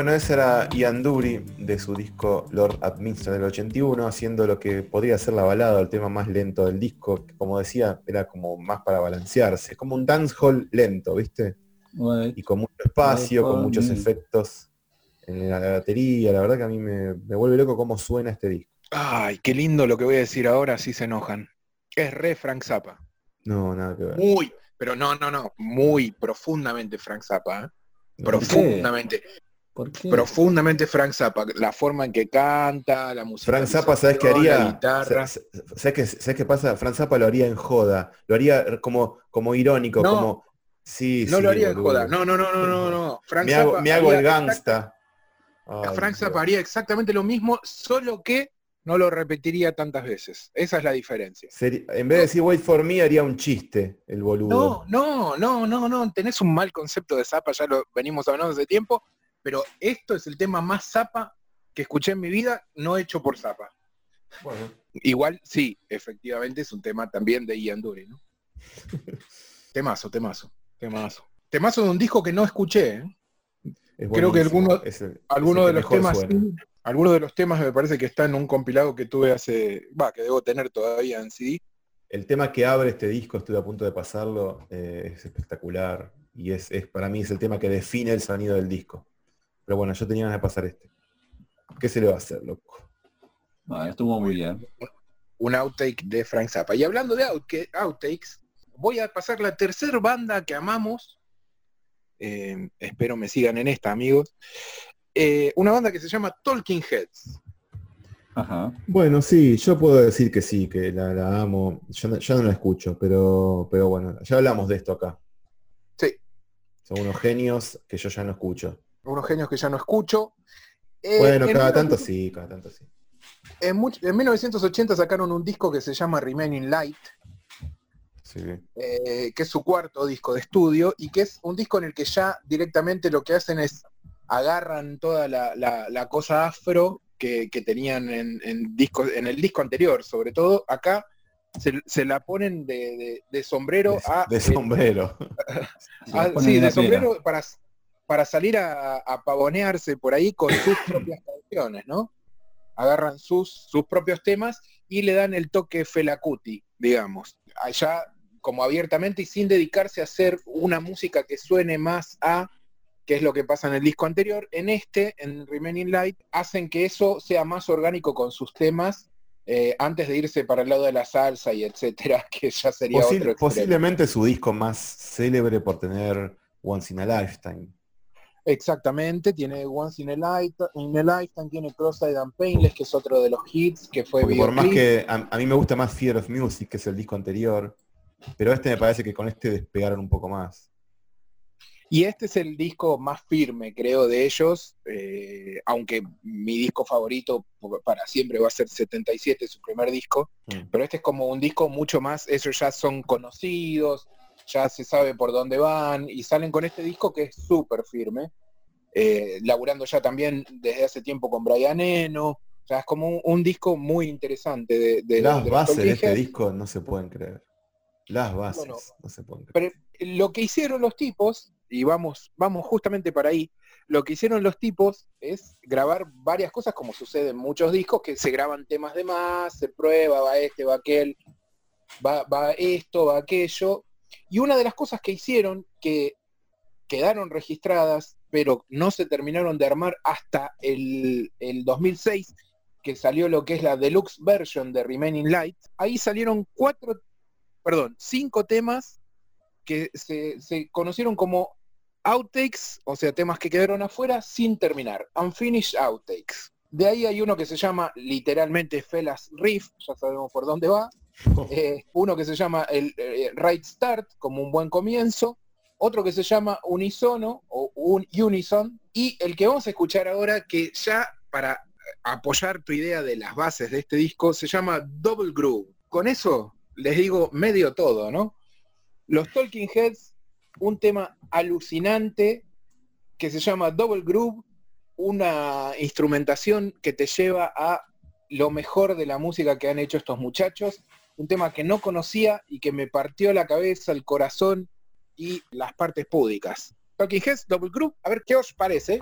Bueno, ese era Ian Dury de su disco Lord Administra del 81, haciendo lo que podría ser la balada, el tema más lento del disco, que como decía, era como más para balancearse, como un dancehall lento, ¿viste? Y con mucho espacio, con muchos efectos en la batería, la verdad que a mí me, me vuelve loco cómo suena este disco. Ay, qué lindo lo que voy a decir ahora, si se enojan. Es re Frank Zappa. No, nada que ver. Muy, pero no, no, no, muy profundamente Frank Zappa. ¿eh? Profundamente, ¿Por qué? profundamente Frank Zappa. La forma en que canta, la música. Frank Zappa, ¿sabes qué haría? ¿Sabes qué, sabes qué pasa? Frank Zappa lo haría en joda, lo haría como, como irónico, No. como... Sí, No sí, lo haría en joda. No, no, no, no, no, no. Frank Me hago, Zappa me hago el gangsta. Ay, Frank Dios. Zappa haría exactamente lo mismo, solo que no lo repetiría tantas veces. Esa es la diferencia. En vez de decir wait for me, haría un chiste, el boludo. No, no, no, no, no. Tenés un mal concepto de Zappa, ya lo venimos hablando hace tiempo, pero esto es el tema más Zappa que escuché en mi vida, no hecho por. Bueno, Igual, sí, efectivamente es un tema también de Ian Dury, ¿no? temazo, temazo, temazo. Temazo de un disco que no escuché, ¿eh? es Creo que alguno- es el- es Algunos el de los temas, sí, algunos de los temas me parece que está en un compilado que tuve hace, va, que debo tener todavía en CD. El tema que abre este disco, estuve a punto de pasarlo, eh, es espectacular. Y es, es para mí es el tema que define el sonido del disco. Pero bueno, yo tenía ganas de pasar este. ¿Qué se le va a hacer, loco? Ah, estuvo muy bien. un outtake de Frank Zappa. Y hablando de outtakes, voy a pasar la tercera banda que amamos. Eh, espero me sigan en esta, amigos. Eh, una banda que se llama Talking Heads. Ajá. Bueno, sí, yo puedo decir que sí, que la, la amo. Yo no, yo no la escucho, pero, pero bueno, ya hablamos de esto acá. Sí, Son unos genios que yo ya no escucho. Unos genios que ya no escucho. Eh, Bueno, en cada tanto 1900 sí, cada tanto sí. En, much- en 1980 sacaron un disco que se llama Remaining Light, Sí. eh, que es su cuarto disco de estudio y que es un disco en el que ya directamente lo que hacen es agarran toda la, la- la cosa afro que, que tenían en, en disco, en el disco anterior, sobre todo acá se, se la ponen de, de- de sombrero De, a, de sombrero. A- sí, de sombrero para, para salir a, a pavonearse por ahí con sus propias canciones, ¿no? agarran sus, sus propios temas y le dan el toque Felacuti, digamos. Allá como abiertamente y sin dedicarse a hacer una música que suene más a que es lo que pasa en el disco anterior, en este, en Remaining Light, hacen que eso sea más orgánico con sus temas eh, antes de irse para el lado de la salsa y etcétera, que ya sería Posi- otro posiblemente su disco más célebre por tener Once in a Lifetime. Exactamente, tiene Once in a, Lifetime, in a Lifetime, tiene Cross-Eyed and Painless, que es otro de los hits, que fue Porque por más que a, a mí me gusta más Fear of Music, que es el disco anterior, pero este me parece que con este despegaron un poco más. Y este es el disco más firme, creo, de ellos, eh, aunque mi disco favorito para siempre va a ser 77, su primer disco, Mm. pero este es como un disco mucho más, ellos ya son conocidos, ya se sabe por dónde van, y salen con este disco que es súper firme, eh, laburando ya también desde hace tiempo con Brian Eno, o sea, es como un, un disco muy interesante de, de- Las de bases de este disco no se pueden creer. Las bases Bueno, no se pueden creer. Pero lo que hicieron los tipos, y vamos, vamos justamente para ahí, lo que hicieron los tipos es grabar varias cosas, como sucede en muchos discos, que se graban temas de más, se prueba, va este, va aquel, va, va esto, va aquello. Y una de las cosas que hicieron, que quedaron registradas, pero no se terminaron de armar hasta el, el 2006, que salió lo que es la deluxe version de Remaining Light, ahí salieron cuatro, perdón, cinco temas que se, se conocieron como outtakes, o sea, temas que quedaron afuera sin terminar, unfinished outtakes. De ahí hay uno que se llama literalmente Felas Riff, ya sabemos por dónde va. Eh, uno que se llama el eh, Right Start, como un buen comienzo. Otro que se llama Unisono o un Unison. Y el que vamos a escuchar ahora, que ya para apoyar tu idea de las bases de este disco, se llama Double Groove. Con eso les digo medio todo, ¿no? Los Talking Heads, un tema alucinante que se llama Double Groove, una instrumentación que te lleva a lo mejor de la música que han hecho estos muchachos, un tema que no conocía y que me partió la cabeza, el corazón y las partes púdicas. Talking Heads, Double Groove, a ver qué os parece.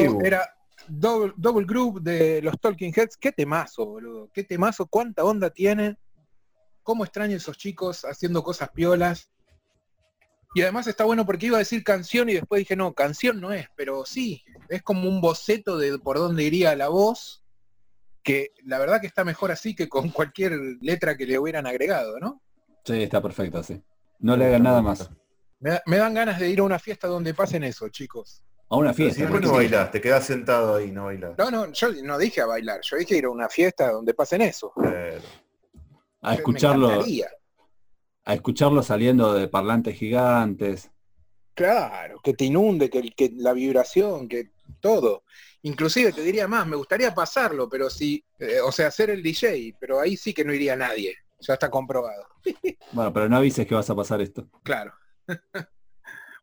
Tribu. era Double, Double Group de los Talking Heads. Qué temazo, boludo. Qué temazo, cuánta onda tiene. Cómo extraño esos chicos haciendo cosas piolas. Y además está bueno porque iba a decir canción y después dije, no, canción no es, pero sí, es como un boceto de por dónde iría la voz, que la verdad que está mejor así que con cualquier letra que le hubieran agregado, ¿no? Sí, está perfecto, sí. No le hagan nada más. Me, da- me dan ganas de ir a una fiesta donde pasen eso, chicos. A una si fiesta. después ¿no? bailás, te quedás sentado ahí, no bailás. No, no, yo no dije a bailar, yo dije ir a una fiesta donde pasen eso. Pero- A escucharlo, a escucharlo saliendo de parlantes gigantes. Claro, que te inunde, que, que la vibración, que todo. Inclusive te diría más, me gustaría pasarlo, pero si, eh, o sea, hacer el DJ, pero ahí sí que no iría nadie. Ya está comprobado. Bueno, pero no avises que vas a pasar esto. Claro.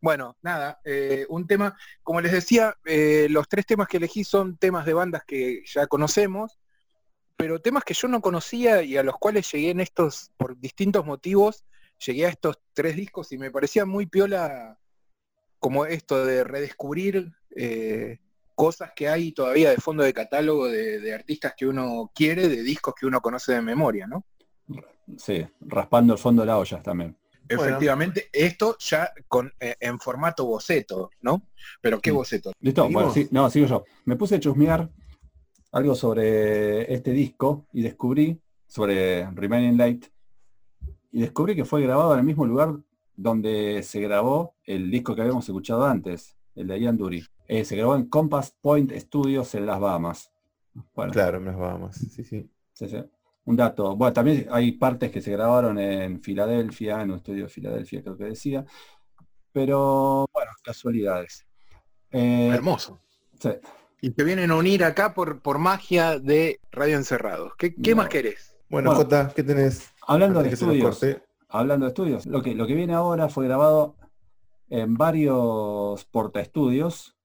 bueno, nada, eh, un tema, como les decía, eh, los tres temas que elegí son temas de bandas que ya conocemos, pero temas que yo no conocía y a los cuales llegué en estos, por distintos motivos, llegué a estos tres discos y me parecía muy piola como esto de redescubrir eh, cosas que hay todavía de fondo de catálogo de, artistas que uno quiere, de discos que uno conoce de memoria, ¿no? Sí, raspando el fondo de la olla también. Bueno. Efectivamente, esto ya con, eh, en formato boceto, ¿no? Pero ¿qué boceto? Listo, bueno, sí, no, sigo yo. Me puse a chusmear algo sobre este disco y descubrí sobre Remaining Light y descubrí que fue grabado en el mismo lugar donde se grabó el disco que habíamos escuchado antes, el de Ian Dury. Eh, se grabó en Compass Point Studios en las Bahamas. Bueno, Claro, en las Bahamas. Sí, sí. sí, sí. Un dato. Bueno, también hay partes que se grabaron en Filadelfia, en un estudio de Filadelfia, creo que decía. Pero, bueno, casualidades. Eh, Hermoso. sí. Y te vienen a unir acá por, por magia de Radio Encerrados. ¿Qué, qué No. más querés? Bueno, Bueno. Jota, ¿qué tenés? Hablando de estudios, hablando de estudios, lo que, lo que viene ahora fue grabado en varios portaestudios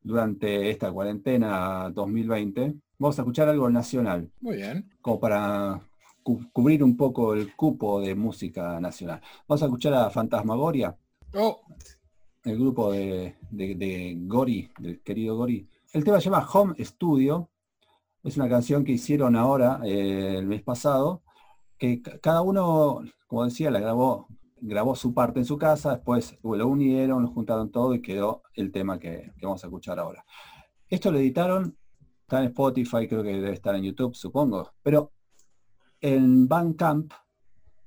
durante esta cuarentena 2020. Vamos a escuchar algo nacional, Muy bien. como para cu- cubrir un poco el cupo de música nacional. Vamos a escuchar a Fantasmagoria, Oh, el grupo de, de- de Gori, del querido Gori. El tema se llama Home Studio. Es una canción que hicieron ahora, eh, el mes pasado, que ca- cada uno, como decía, la grabó, grabó su parte en su casa, después lo unieron, lo juntaron todo y quedó el tema que, que vamos a escuchar ahora. Esto lo editaron, está en Spotify, creo que debe estar en YouTube, supongo, pero en Bandcamp,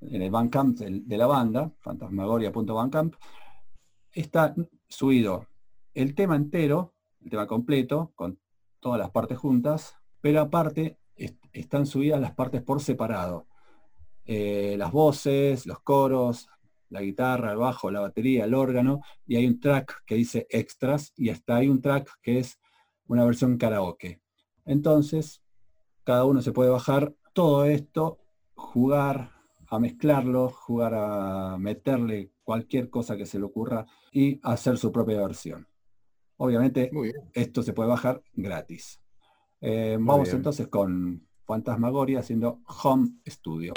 en el Bandcamp del- de la banda, fantasmagoria.bandcamp, está subido el tema entero, el tema completo, con todas las partes juntas, pero aparte est- están subidas las partes por separado. Eh, las voces, los coros, la guitarra, el bajo, la batería, el órgano, y hay un track que dice extras, y hasta hay un track que es una versión karaoke. Entonces, cada uno se puede bajar todo esto, jugar a mezclarlo, jugar a meterle cualquier cosa que se le ocurra y hacer su propia versión. Obviamente esto se puede bajar gratis. Eh, vamos bien. entonces con Fantasmagoria haciendo Home Studio.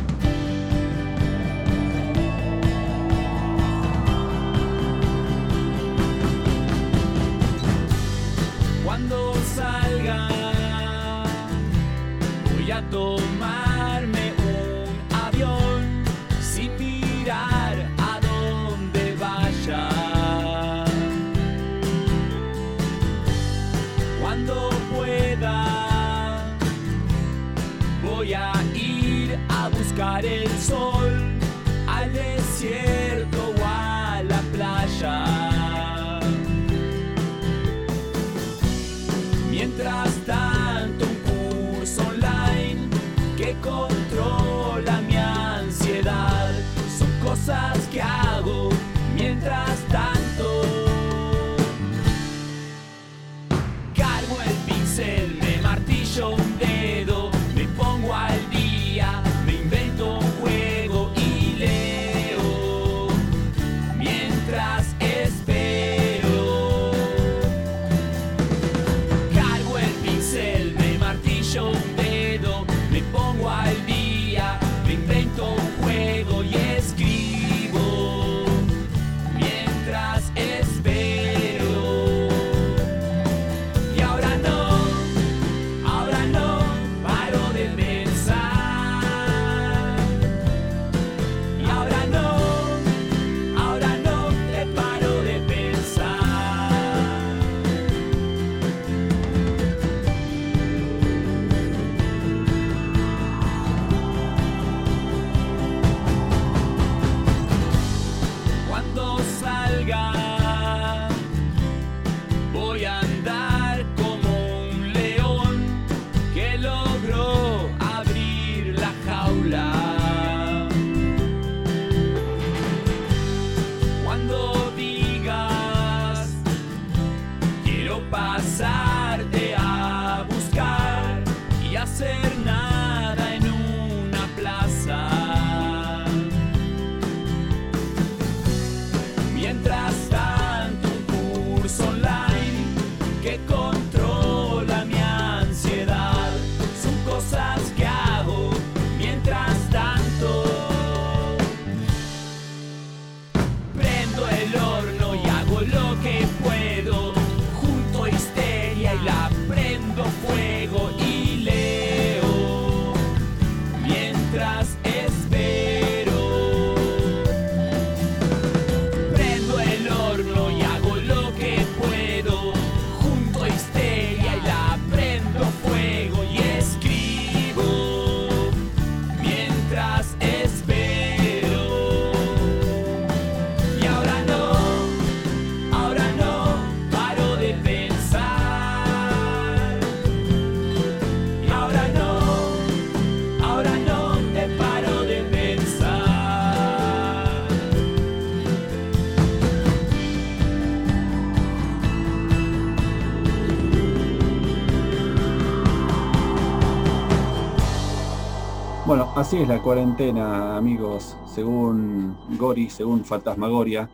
Bueno, así es la cuarentena, amigos, según Gori, según Fantasmagoria.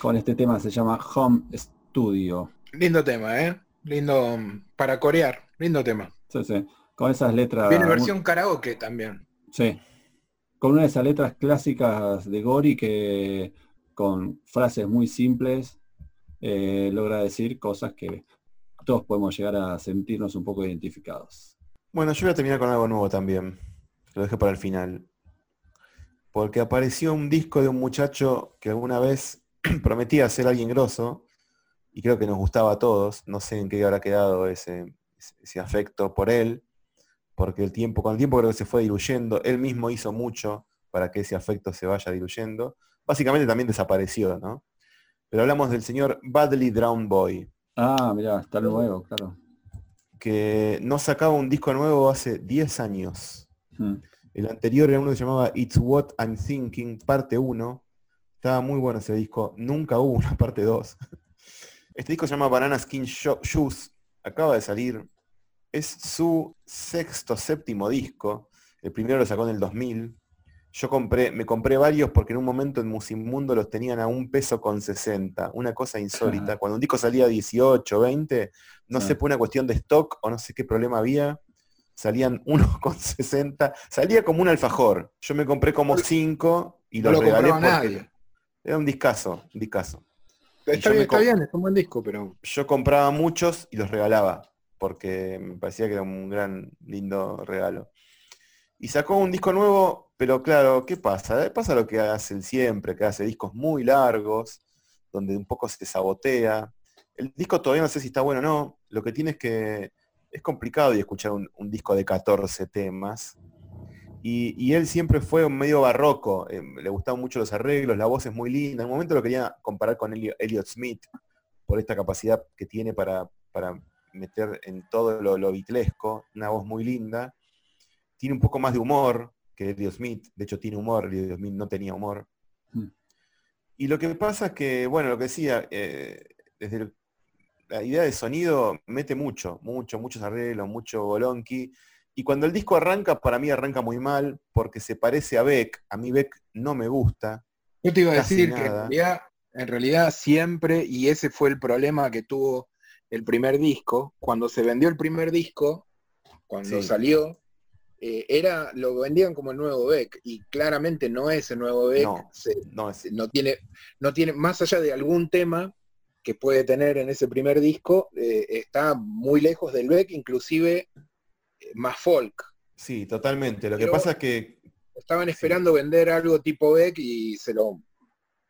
Con este tema se llama Home Studio. Lindo tema, ¿eh? Lindo mm, para corear. Lindo tema. Sí, sí. Con esas letras. Viene versión karaoke también. Sí. Con una de esas letras clásicas de Gori que con frases muy simples eh, logra decir cosas que todos podemos llegar a sentirnos un poco identificados. Bueno, yo voy a terminar con algo nuevo también. Lo dejé para el final. Porque apareció un disco de un muchacho que alguna vez prometía ser alguien grosso y creo que nos gustaba a todos. No sé en qué habrá quedado ese, ese afecto por él, porque el tiempo, con el tiempo creo que se fue diluyendo. Él mismo hizo mucho para que ese afecto se vaya diluyendo. Básicamente también desapareció, ¿no? Pero hablamos del señor Badly Drown Boy, Ah, mira, está nuevo, claro. que no sacaba un disco nuevo hace 10 años. Mm. El anterior era uno que se llamaba It's What I'm Thinking, parte 1. Estaba muy bueno ese disco. Nunca hubo una parte 2. Este disco se llama Banana Skin Sho- Shoes. Acaba de salir. Es su sexto, séptimo disco. El primero lo sacó en el 2000. Yo compré, me compré varios porque en un momento en Musimundo los tenían a un peso con 60. Una cosa insólita. Cuando un disco salía a 18, 20, no Sí. sé por una cuestión de stock o no sé qué problema había salían 1,60, salía como un alfajor. Yo me compré como 5 y No los lo regalé porque nadie. era un discazo, un discazo. Está yo bien, está bien, es un buen disco, pero Yo compraba muchos y los regalaba, porque me parecía que era un gran, lindo regalo. Y sacó un disco nuevo, pero claro, ¿qué pasa? Eh, Pasa lo que hace él siempre, que hace discos muy largos, donde un poco se sabotea. El disco todavía no sé si está bueno o no. Lo que tiene es que es complicado de escuchar un, un disco de 14 temas. Y, y él siempre fue un medio barroco. eh, le gustaban mucho los arreglos, la voz es muy linda. En un momento lo quería comparar con Elliot, Elliot Smith por esta capacidad que tiene para, para meter en todo lo, lo bitlesco, una voz muy linda. Tiene un poco más de humor que Elliot Smith. De hecho, tiene humor. Elliot Smith no tenía humor. Mm. Y lo que pasa es que, bueno, lo que decía, eh, desde el- la idea de sonido mete mucho, mucho, muchos arreglos, mucho bolonqui. Y cuando el disco arranca, para mí arranca muy mal, porque se parece a Beck. A mí Beck no me gusta. yo te iba a decir que en realidad, en realidad siempre, y ese fue el problema que tuvo el primer disco, cuando se vendió el primer disco, cuando Sí. salió, eh, era, lo vendían como el nuevo Beck, y claramente no es el nuevo Beck, No. se- No, es, no tiene, no tiene, más allá de algún tema que puede tener en ese primer disco, eh, está muy lejos del Beck, inclusive eh, más folk. sí, totalmente. Lo que pasa es que Estaban esperando vender algo tipo Beck y se lo...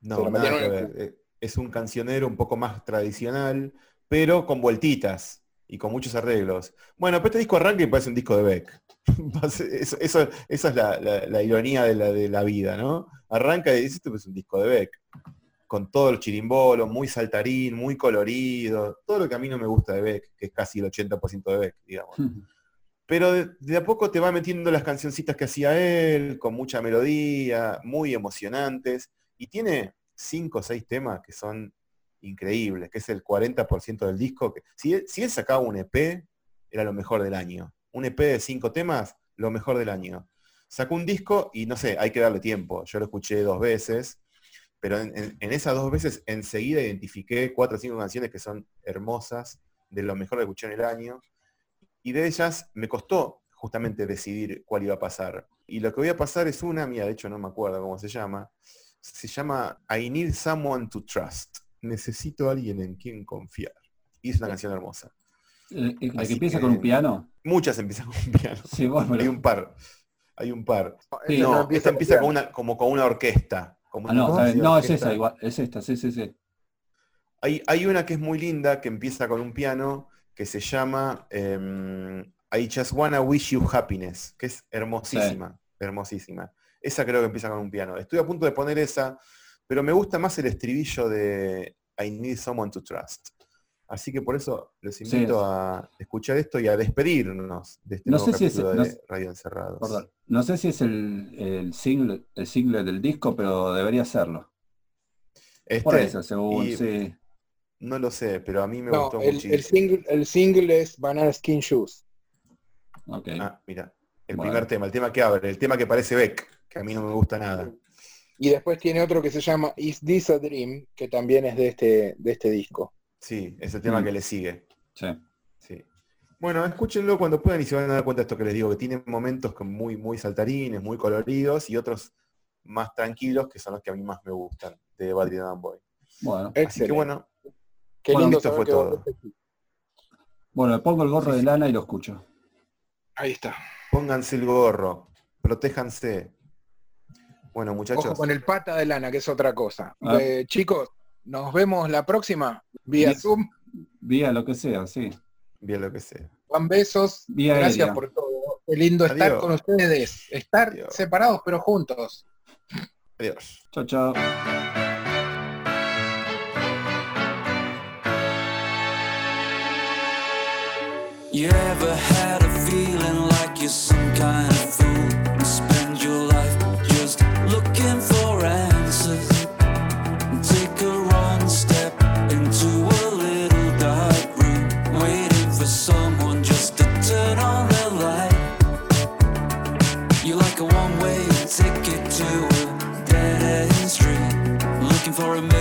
Se No, lo nada que el ver. Eh, Es un cancionero un poco más tradicional, pero con vueltitas y con muchos arreglos. Bueno, pero este disco arranca y parece un disco de Beck. eso, eso- esa es la, la- la ironía de la, de la vida, ¿no? Arranca y dice, esto es un disco de Beck. Con todo el chirimbolos, muy saltarín, muy colorido, todo lo que a mí no me gusta de Beck, que es casi el 80% de Beck, digamos. Pero de, de a poco te va metiendo las cancioncitas que hacía él, con mucha melodía, muy emocionantes, y tiene cinco o seis temas que son increíbles, que es el 40% del disco. Que, si, él, si él sacaba un EP, era lo mejor del año. Un EP de cinco temas, lo mejor del año. Sacó un disco y no sé, hay que darle tiempo. Yo lo escuché dos veces, pero en, en- en esas dos veces enseguida identifiqué cuatro o cinco canciones que son hermosas, de lo mejor que escuché en el año, y de ellas me costó justamente decidir cuál iba a pasar. Y lo que voy a pasar es una mía, de hecho no me acuerdo cómo se llama, se llama I Need Someone to Trust. Necesito a alguien en quien confiar. Y es una canción hermosa. La Así que empieza que- con un piano. Muchas empiezan con un piano. Sí, Hay un par. Hay un par. Sí. No, empieza esta empieza piano. con una, como con una orquesta. Como Ah, no, es esa igual, es esta, sí, sí, sí. Hay, hay una que es muy linda que empieza con un piano que se llama em, I Just Wanna Wish You Happiness, que es hermosísima, hermosísima. Esa creo que empieza con un piano. Estoy a punto de poner esa, pero me gusta más el estribillo de I Need Someone to Trust. Así que por eso los invito a escuchar esto y a despedirnos de este No nuevo sé si es- capítulo no de Radio Encerrados. Perdón. No sé si es el, el single, el single del disco, pero debería serlo. Este, Por eso, según, y sí. No lo sé, pero a mí me No, gustó el, muchísimo. el single, el single es Banana Skin Shoes. Ok. Ah, mira. El Bueno. primer tema, el tema que abre, el tema que parece Beck, que a mí no me gusta nada. Y después tiene otro que se llama Is This a Dream, que también es de este, de este disco. Sí, es el tema Mm. que le sigue. Sí. Sí. Bueno, escúchenlo cuando puedan y se van a dar cuenta de esto que les digo, que tiene momentos muy, muy saltarines, muy coloridos y otros más tranquilos, que son los que a mí más me gustan, de Battery Down Boy. Bueno, Así que bueno, Qué Bueno, lindo esto fue todo. bueno, le pongo el gorro Sí, de lana y lo escucho. Ahí está. pónganse el gorro, protéjanse. Bueno, Ojo muchachos, con el pata de lana, que es otra cosa. Ah. Eh, chicos, nos vemos la próxima vía. Zoom. Vía lo que sea, sí. bien lo que sea. Juan, besos. Vía Gracias aérea. por todo. Qué lindo estar con ustedes. Estar Adiós. separados pero juntos. Adiós. Chao, chao. You ever had a feeling like you're some kind of for a